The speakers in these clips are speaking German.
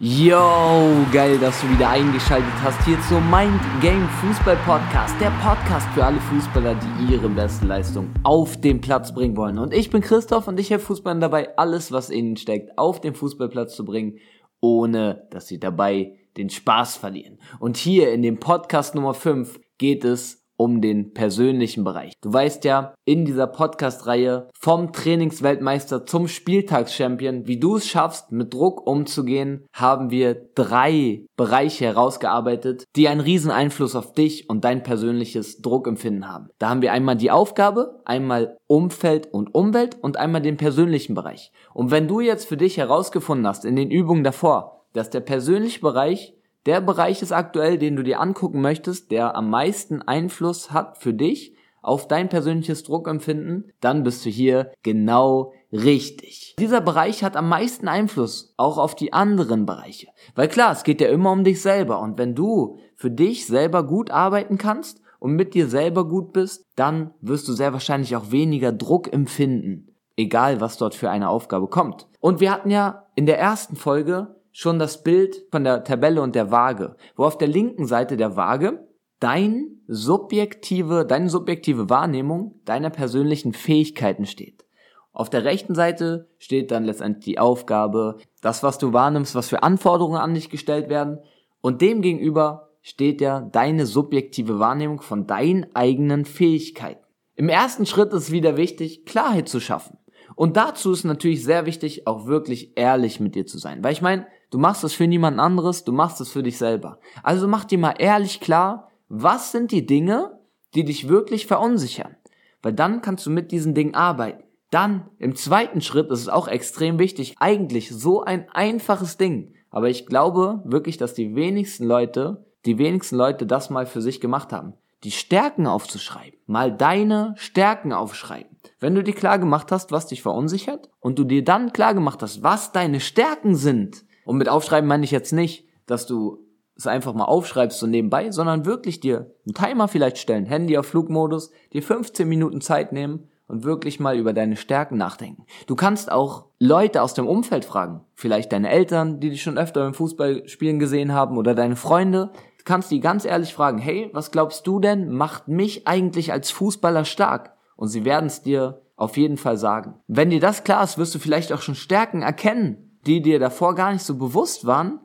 Yo, geil, dass du wieder eingeschaltet hast hier zum Mind Game Fußball Podcast, der Podcast für alle Fußballer, die ihre beste Leistung auf den Platz bringen wollen. Und ich bin Christoph und ich helfe Fußballern dabei, alles, was ihnen steckt, auf den Fußballplatz zu bringen, ohne dass sie dabei den Spaß verlieren. Und hier in dem Podcast Nummer 5 geht es um den persönlichen Bereich. Du weißt ja, in dieser Podcast-Reihe vom Trainingsweltmeister zum Spieltagschampion, wie du es schaffst, mit Druck umzugehen, haben wir drei Bereiche herausgearbeitet, die einen riesen Einfluss auf dich und dein persönliches Druckempfinden haben. Da haben wir einmal die Aufgabe, einmal Umfeld und Umwelt und einmal den persönlichen Bereich. Und wenn du jetzt für dich herausgefunden hast in den Übungen davor, dass der persönliche Bereich der Bereich ist aktuell, den du dir angucken möchtest, der am meisten Einfluss hat für dich auf dein persönliches Druckempfinden, dann bist du hier genau richtig. Dieser Bereich hat am meisten Einfluss auch auf die anderen Bereiche. Weil klar, es geht ja immer um dich selber und wenn du für dich selber gut arbeiten kannst und mit dir selber gut bist, dann wirst du sehr wahrscheinlich auch weniger Druck empfinden, egal was dort für eine Aufgabe kommt. Und wir hatten ja in der ersten Folge schon das Bild von der Tabelle und der Waage, wo auf der linken Seite der Waage dein subjektive, deine subjektive Wahrnehmung deiner persönlichen Fähigkeiten steht. Auf der rechten Seite steht dann letztendlich die Aufgabe, das, was du wahrnimmst, was für Anforderungen an dich gestellt werden. Und dem gegenüber steht ja deine subjektive Wahrnehmung von deinen eigenen Fähigkeiten. Im ersten Schritt ist es wieder wichtig, Klarheit zu schaffen. Und dazu ist natürlich sehr wichtig, auch wirklich ehrlich mit dir zu sein. Weil ich meine, du machst es für niemand anderes, du machst es für dich selber. Also mach dir mal ehrlich klar, was sind die Dinge, die dich wirklich verunsichern. Weil dann kannst du mit diesen Dingen arbeiten. Dann, im zweiten Schritt, ist es auch extrem wichtig, eigentlich so ein einfaches Ding. Aber ich glaube wirklich, dass die wenigsten Leute, die wenigsten Leute das mal für sich gemacht haben. Die Stärken aufzuschreiben. Mal deine Stärken aufschreiben. Wenn du dir klar gemacht hast, was dich verunsichert und du dir dann klar gemacht hast, was deine Stärken sind, und mit aufschreiben meine ich jetzt nicht, dass du es einfach mal aufschreibst so nebenbei, sondern wirklich dir einen Timer vielleicht stellen, Handy auf Flugmodus, dir 15 Minuten Zeit nehmen und wirklich mal über deine Stärken nachdenken. Du kannst auch Leute aus dem Umfeld fragen, vielleicht deine Eltern, die dich schon öfter im Fußballspielen gesehen haben oder deine Freunde. Du kannst die ganz ehrlich fragen, hey, was glaubst du denn, macht mich eigentlich als Fußballer stark? Und sie werden es dir auf jeden Fall sagen. Wenn dir das klar ist, wirst du vielleicht auch schon Stärken erkennen, die dir davor gar nicht so bewusst waren,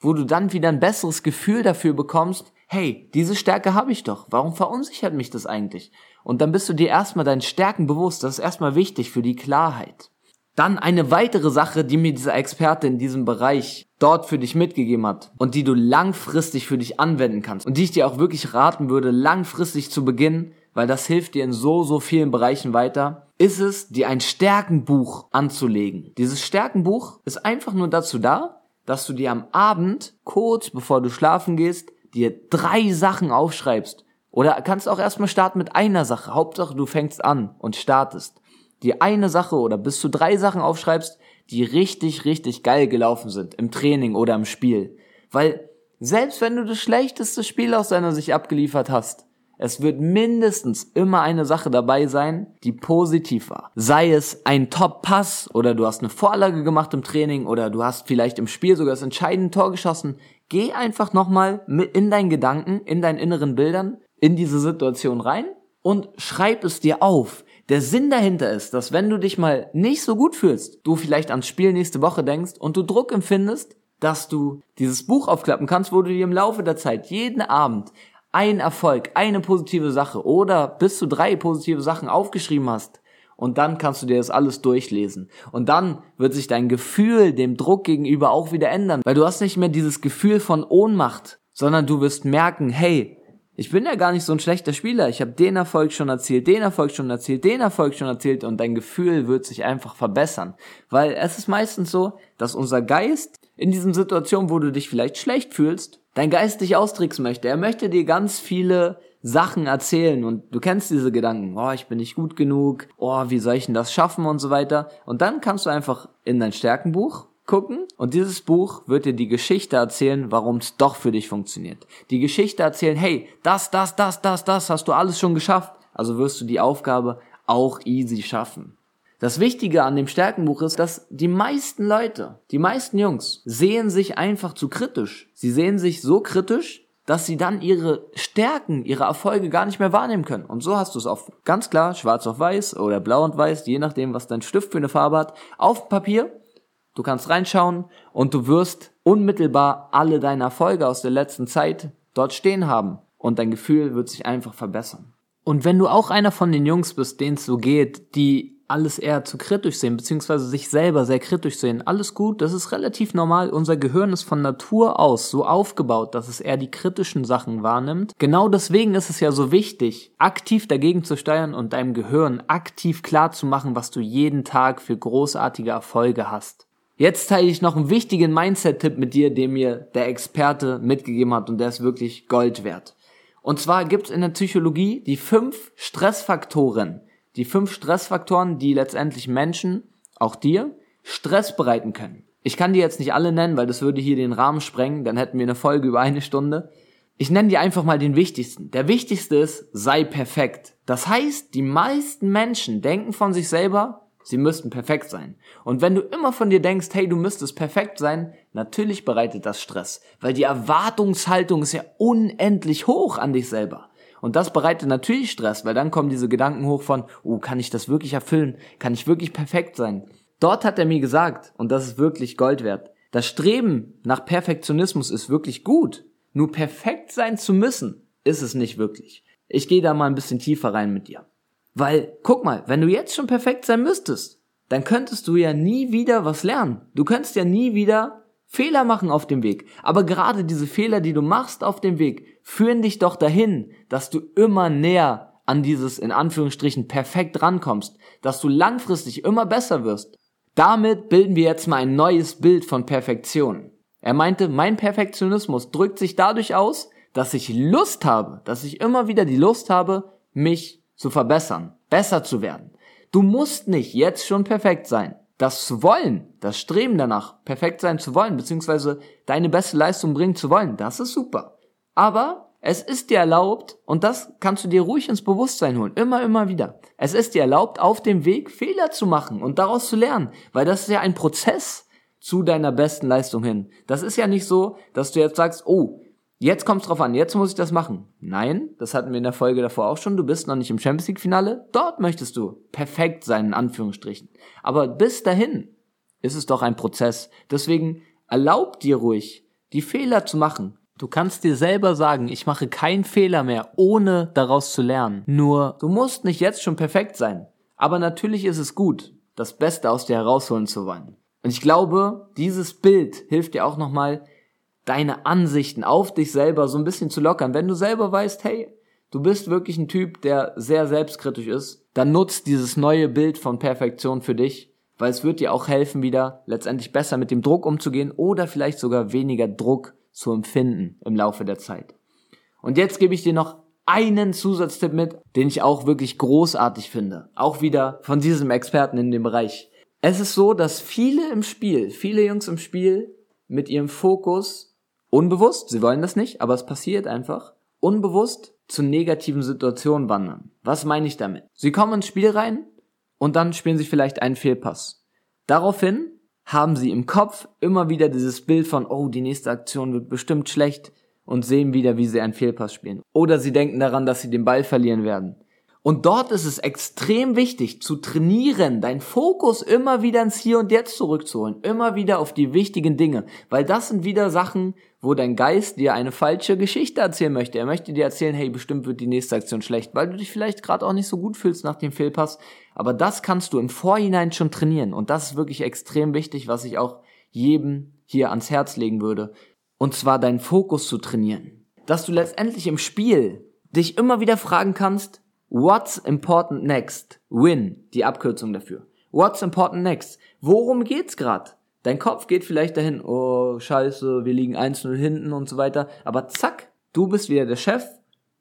wo du dann wieder ein besseres Gefühl dafür bekommst, hey, diese Stärke habe ich doch, warum verunsichert mich das eigentlich? Und dann bist du dir erstmal deinen Stärken bewusst, das ist erstmal wichtig für die Klarheit. Dann eine weitere Sache, die mir dieser Experte in diesem Bereich dort für dich mitgegeben hat und die du langfristig für dich anwenden kannst und die ich dir auch wirklich raten würde, langfristig zu beginnen, weil das hilft dir in so, so vielen Bereichen weiter, ist es, dir ein Stärkenbuch anzulegen. Dieses Stärkenbuch ist einfach nur dazu da, dass du dir am Abend, kurz bevor du schlafen gehst, dir drei Sachen aufschreibst. Oder kannst auch erstmal starten mit einer Sache. Hauptsache du fängst an und startest. Dir eine Sache oder bis zu drei Sachen aufschreibst, die richtig, richtig geil gelaufen sind. Im Training oder im Spiel. Weil selbst wenn du das schlechteste Spiel aus deiner Sicht abgeliefert hast, es wird mindestens immer eine Sache dabei sein, die positiv war. Sei es ein Top-Pass oder du hast eine Vorlage gemacht im Training oder du hast vielleicht im Spiel sogar das entscheidende Tor geschossen. Geh einfach nochmal in deinen Gedanken, in deinen inneren Bildern in diese Situation rein und schreib es dir auf. Der Sinn dahinter ist, dass wenn du dich mal nicht so gut fühlst, du vielleicht ans Spiel nächste Woche denkst und du Druck empfindest, dass du dieses Buch aufklappen kannst, wo du dir im Laufe der Zeit jeden Abend ein Erfolg, eine positive Sache oder bis zu drei positive Sachen aufgeschrieben hast. Und dann kannst du dir das alles durchlesen. Und dann wird sich dein Gefühl dem Druck gegenüber auch wieder ändern. Weil du hast nicht mehr dieses Gefühl von Ohnmacht, sondern du wirst merken, hey, ich bin ja gar nicht so ein schlechter Spieler. Ich habe den Erfolg schon erzielt, den Erfolg schon erzielt, den Erfolg schon erzielt und dein Gefühl wird sich einfach verbessern. Weil es ist meistens so, dass unser Geist in diesen Situationen, wo du dich vielleicht schlecht fühlst, dein Geist dich austricksen möchte. Er möchte dir ganz viele Sachen erzählen und du kennst diese Gedanken, oh, ich bin nicht gut genug, oh, wie soll ich denn das schaffen und so weiter. Und dann kannst du einfach in dein Stärkenbuch gucken und dieses Buch wird dir die Geschichte erzählen, warum es doch für dich funktioniert. Die Geschichte erzählen, hey, das, das, das, das, das hast du alles schon geschafft. Also wirst du die Aufgabe auch easy schaffen. Das Wichtige an dem Stärkenbuch ist, dass die meisten Leute, die meisten Jungs, sehen sich einfach zu kritisch. Sie sehen sich so kritisch, dass sie dann ihre Stärken, ihre Erfolge gar nicht mehr wahrnehmen können. Und so hast du es auf ganz klar schwarz auf weiß oder blau und weiß, je nachdem, was dein Stift für eine Farbe hat, auf Papier. Du kannst reinschauen und du wirst unmittelbar alle deine Erfolge aus der letzten Zeit dort stehen haben. Und dein Gefühl wird sich einfach verbessern. Und wenn du auch einer von den Jungs bist, denen es so geht, die alles eher zu kritisch sehen, beziehungsweise sich selber sehr kritisch sehen. Alles gut, das ist relativ normal. Unser Gehirn ist von Natur aus so aufgebaut, dass es eher die kritischen Sachen wahrnimmt. Genau deswegen ist es ja so wichtig, aktiv dagegen zu steuern und deinem Gehirn aktiv klar zu machen, was du jeden Tag für großartige Erfolge hast. Jetzt teile ich noch einen wichtigen Mindset-Tipp mit dir, den mir der Experte mitgegeben hat und der ist wirklich Gold wert. Und zwar gibt es in der Psychologie die fünf Stressfaktoren, die fünf Stressfaktoren, die letztendlich Menschen, auch dir, Stress bereiten können. Ich kann die jetzt nicht alle nennen, weil das würde hier den Rahmen sprengen, dann hätten wir eine Folge über eine Stunde. Ich nenne dir einfach mal den wichtigsten. Der wichtigste ist, sei perfekt. Das heißt, die meisten Menschen denken von sich selber, sie müssten perfekt sein. Und wenn du immer von dir denkst, hey, du müsstest perfekt sein, natürlich bereitet das Stress, weil die Erwartungshaltung ist ja unendlich hoch an dich selber. Und das bereitet natürlich Stress, weil dann kommen diese Gedanken hoch von, oh, kann ich das wirklich erfüllen? Kann ich wirklich perfekt sein? Dort hat er mir gesagt, und das ist wirklich Gold wert, das Streben nach Perfektionismus ist wirklich gut. Nur perfekt sein zu müssen, ist es nicht wirklich. Ich gehe da mal ein bisschen tiefer rein mit dir. Weil, guck mal, wenn du jetzt schon perfekt sein müsstest, dann könntest du ja nie wieder was lernen. Du könntest ja nie wieder Fehler machen auf dem Weg. Aber gerade diese Fehler, die du machst auf dem Weg, führen dich doch dahin, dass du immer näher an dieses in Anführungsstrichen perfekt rankommst, dass du langfristig immer besser wirst. Damit bilden wir jetzt mal ein neues Bild von Perfektion. Er meinte, mein Perfektionismus drückt sich dadurch aus, dass ich Lust habe, dass ich immer wieder die Lust habe, mich zu verbessern, besser zu werden. Du musst nicht jetzt schon perfekt sein das wollen, das Streben danach, perfekt sein zu wollen, beziehungsweise deine beste Leistung bringen zu wollen, das ist super. Aber es ist dir erlaubt, und das kannst du dir ruhig ins Bewusstsein holen, immer, immer wieder. Es ist dir erlaubt, auf dem Weg Fehler zu machen und daraus zu lernen, weil das ist ja ein Prozess zu deiner besten Leistung hin. Das ist ja nicht so, dass du jetzt sagst, oh, Jetzt kommt's drauf an, jetzt muss ich das machen. Nein, das hatten wir in der Folge davor auch schon. Du bist noch nicht im Champions League Finale. Dort möchtest du perfekt sein, in Anführungsstrichen. Aber bis dahin ist es doch ein Prozess. Deswegen erlaub dir ruhig, die Fehler zu machen. Du kannst dir selber sagen, ich mache keinen Fehler mehr, ohne daraus zu lernen. Nur, du musst nicht jetzt schon perfekt sein. Aber natürlich ist es gut, das Beste aus dir herausholen zu wollen. Und ich glaube, dieses Bild hilft dir auch nochmal, deine Ansichten auf dich selber so ein bisschen zu lockern. Wenn du selber weißt, hey, du bist wirklich ein Typ, der sehr selbstkritisch ist, dann nutzt dieses neue Bild von Perfektion für dich, weil es wird dir auch helfen, wieder letztendlich besser mit dem Druck umzugehen oder vielleicht sogar weniger Druck zu empfinden im Laufe der Zeit. Und jetzt gebe ich dir noch einen Zusatztipp mit, den ich auch wirklich großartig finde. Auch wieder von diesem Experten in dem Bereich. Es ist so, dass viele im Spiel, viele Jungs im Spiel mit ihrem Fokus unbewusst, sie wollen das nicht, aber es passiert einfach, unbewusst zu negativen Situationen wandern. Was meine ich damit? Sie kommen ins Spiel rein und dann spielen sie vielleicht einen Fehlpass. Daraufhin haben sie im Kopf immer wieder dieses Bild von, oh, die nächste Aktion wird bestimmt schlecht und sehen wieder, wie sie einen Fehlpass spielen. Oder sie denken daran, dass sie den Ball verlieren werden. Und dort ist es extrem wichtig zu trainieren, deinen Fokus immer wieder ins Hier und Jetzt zurückzuholen, immer wieder auf die wichtigen Dinge, weil das sind wieder Sachen, wo dein Geist dir eine falsche Geschichte erzählen möchte. Er möchte dir erzählen, hey, bestimmt wird die nächste Aktion schlecht, weil du dich vielleicht gerade auch nicht so gut fühlst nach dem Fehlpass, aber das kannst du im Vorhinein schon trainieren und das ist wirklich extrem wichtig, was ich auch jedem hier ans Herz legen würde, und zwar deinen Fokus zu trainieren. Dass du letztendlich im Spiel dich immer wieder fragen kannst, What's important next? Win, die Abkürzung dafür. What's important next? Worum geht's grad? Dein Kopf geht vielleicht dahin, oh scheiße, wir liegen 1-0 hinten und so weiter. Aber zack, du bist wieder der Chef,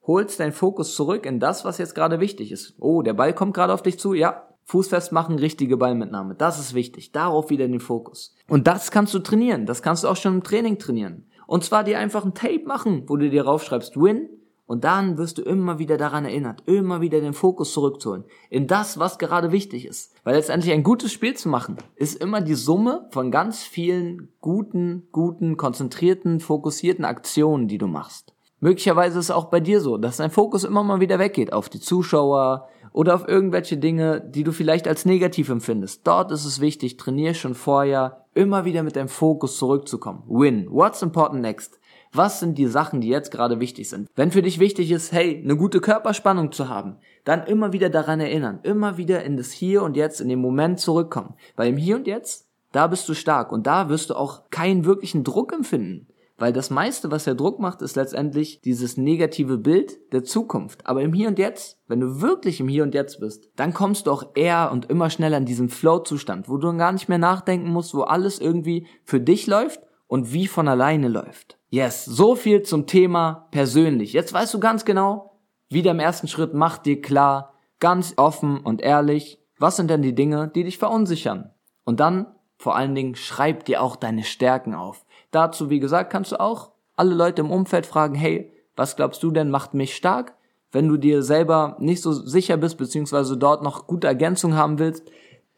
holst deinen Fokus zurück in das, was jetzt gerade wichtig ist. Oh, der Ball kommt gerade auf dich zu, ja. Fuß festmachen, richtige Ballmitnahme. Das ist wichtig. Darauf wieder den Fokus. Und das kannst du trainieren. Das kannst du auch schon im Training trainieren. Und zwar dir einfach ein Tape machen, wo du dir raufschreibst, Win, Und dann wirst du immer wieder daran erinnert, immer wieder den Fokus zurückzuholen. In das, was gerade wichtig ist. Weil letztendlich ein gutes Spiel zu machen, ist immer die Summe von ganz vielen guten, guten, konzentrierten, fokussierten Aktionen, die du machst. Möglicherweise ist es auch bei dir so, dass dein Fokus immer mal wieder weggeht auf die Zuschauer oder auf irgendwelche Dinge, die du vielleicht als negativ empfindest. Dort ist es wichtig, trainier schon vorher, immer wieder mit deinem Fokus zurückzukommen. Win. What's important next? Was sind die Sachen, die jetzt gerade wichtig sind? Wenn für dich wichtig ist, hey, eine gute Körperspannung zu haben, dann immer wieder daran erinnern, immer wieder in das Hier und Jetzt, in den Moment zurückkommen. Weil im Hier und Jetzt, da bist du stark und da wirst du auch keinen wirklichen Druck empfinden. Weil das meiste, was der Druck macht, ist letztendlich dieses negative Bild der Zukunft. Aber im Hier und Jetzt, wenn du wirklich im Hier und Jetzt bist, dann kommst du auch eher und immer schneller in diesen Flow-Zustand, wo du gar nicht mehr nachdenken musst, wo alles irgendwie für dich läuft und wie von alleine läuft. Yes, so viel zum Thema persönlich. Jetzt weißt du ganz genau, wieder im ersten Schritt mach dir klar, ganz offen und ehrlich, was sind denn die Dinge, die dich verunsichern? Und dann vor allen Dingen schreib dir auch deine Stärken auf. Dazu, wie gesagt, kannst du auch alle Leute im Umfeld fragen, hey, was glaubst du denn macht mich stark? Wenn du dir selber nicht so sicher bist, beziehungsweise dort noch gute Ergänzung haben willst,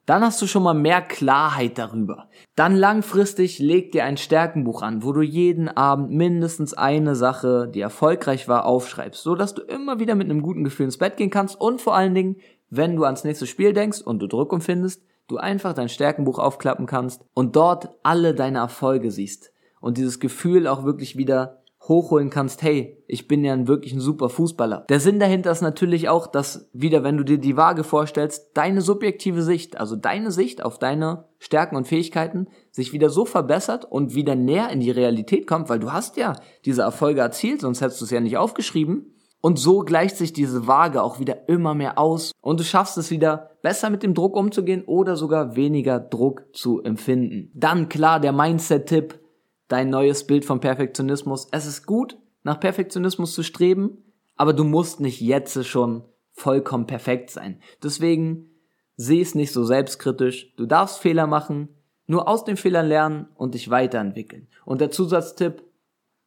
dann hast du schon mal mehr Klarheit darüber. Dann langfristig leg dir ein Stärkenbuch an, wo du jeden Abend mindestens eine Sache, die erfolgreich war, aufschreibst, so dass du immer wieder mit einem guten Gefühl ins Bett gehen kannst und vor allen Dingen, wenn du ans nächste Spiel denkst und du Druck empfindest, du einfach dein Stärkenbuch aufklappen kannst und dort alle deine Erfolge siehst und dieses Gefühl auch wirklich wieder hochholen kannst, hey, ich bin ja wirklich ein super Fußballer. Der Sinn dahinter ist natürlich auch, dass wieder, wenn du dir die Waage vorstellst, deine subjektive Sicht, also deine Sicht auf deine Stärken und Fähigkeiten sich wieder so verbessert und wieder näher in die Realität kommt, weil du hast ja diese Erfolge erzielt, sonst hättest du es ja nicht aufgeschrieben. Und so gleicht sich diese Waage auch wieder immer mehr aus und du schaffst es wieder besser mit dem Druck umzugehen oder sogar weniger Druck zu empfinden. Dann klar der Mindset-Tipp, dein neues Bild vom Perfektionismus. Es ist gut, nach Perfektionismus zu streben, aber du musst nicht jetzt schon vollkommen perfekt sein. Deswegen seh es nicht so selbstkritisch. Du darfst Fehler machen, nur aus den Fehlern lernen und dich weiterentwickeln. Und der Zusatztipp,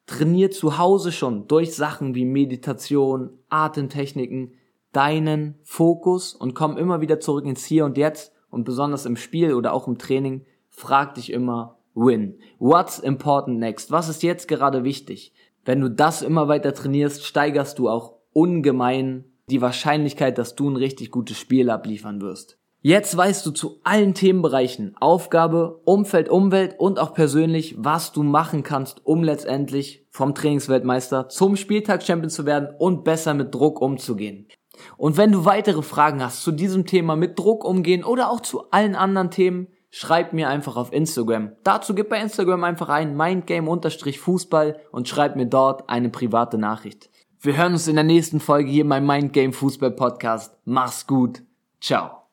trainier zu Hause schon durch Sachen wie Meditation, Atemtechniken, deinen Fokus und komm immer wieder zurück ins Hier und Jetzt und besonders im Spiel oder auch im Training, frag dich immer, win. What's important next? Was ist jetzt gerade wichtig? Wenn du das immer weiter trainierst, steigerst du auch ungemein die Wahrscheinlichkeit, dass du ein richtig gutes Spiel abliefern wirst. Jetzt weißt du zu allen Themenbereichen, Aufgabe, Umfeld, Umwelt und auch persönlich, was du machen kannst, um letztendlich vom Trainingsweltmeister zum Spieltag-Champion zu werden und besser mit Druck umzugehen. Und wenn du weitere Fragen hast zu diesem Thema mit Druck umgehen oder auch zu allen anderen Themen, schreib mir einfach auf Instagram. Dazu gib bei Instagram einfach ein mindgame-fußball und schreib mir dort eine private Nachricht. Wir hören uns in der nächsten Folge hier beim Mindgame Fußball Podcast. Mach's gut. Ciao.